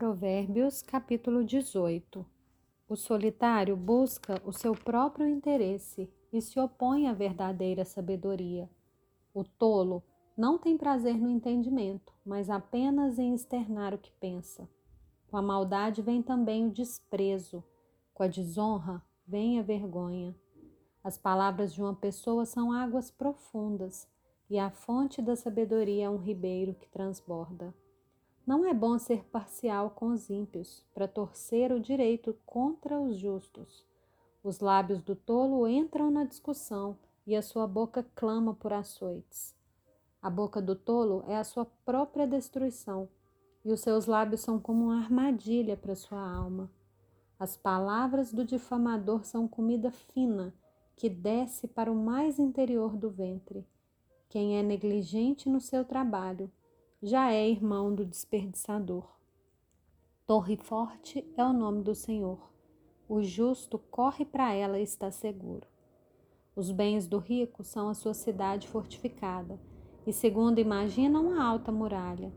Provérbios, capítulo 18. O solitário busca o seu próprio interesse e se opõe à verdadeira sabedoria. O tolo não tem prazer no entendimento, mas apenas em externar o que pensa. Com a maldade vem também o desprezo, com a desonra vem a vergonha. As palavras de uma pessoa são águas profundas, e a fonte da sabedoria é um ribeiro que transborda. Não é bom ser parcial com os ímpios, para torcer o direito contra os justos. Os lábios do tolo entram na discussão e a sua boca clama por açoites. A boca do tolo é a sua própria destruição, e os seus lábios são como uma armadilha para sua alma. As palavras do difamador são comida fina que desce para o mais interior do ventre. Quem é negligente no seu trabalho já é irmão do desperdiçador. Torre forte é o nome do Senhor. O justo corre para ela e está seguro. Os bens do rico são a sua cidade fortificada, e segundo imagina uma alta muralha.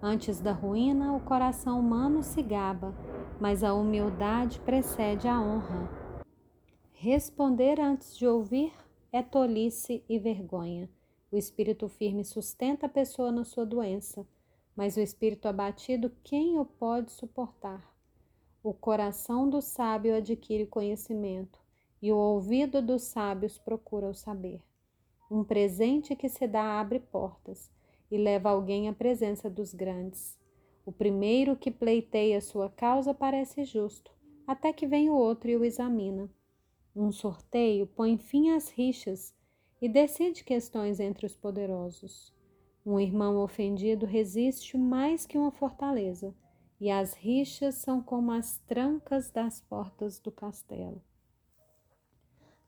Antes da ruína, o coração humano se gaba, mas a humildade precede a honra. Responder antes de ouvir é tolice e vergonha. O espírito firme sustenta a pessoa na sua doença, mas o espírito abatido, quem o pode suportar? O coração do sábio adquire conhecimento, e o ouvido dos sábios procura o saber. Um presente que se dá abre portas e leva alguém à presença dos grandes. O primeiro que pleiteia sua causa parece justo, até que vem o outro e o examina. Um sorteio põe fim às rixas e decide questões entre os poderosos. Um irmão ofendido resiste mais que uma fortaleza, e as rixas são como as trancas das portas do castelo.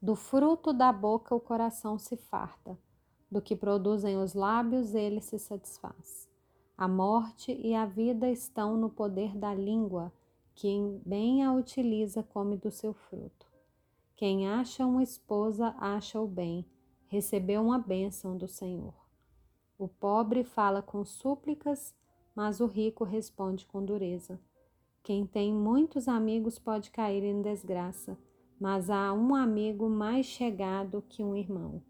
Do fruto da boca o coração se farta, do que produzem os lábios ele se satisfaz. A morte e a vida estão no poder da língua, quem bem a utiliza come do seu fruto. Quem acha uma esposa acha o bem, recebeu uma bênção do Senhor. O pobre fala com súplicas, mas o rico responde com dureza. Quem tem muitos amigos pode cair em desgraça, mas há um amigo mais chegado que um irmão.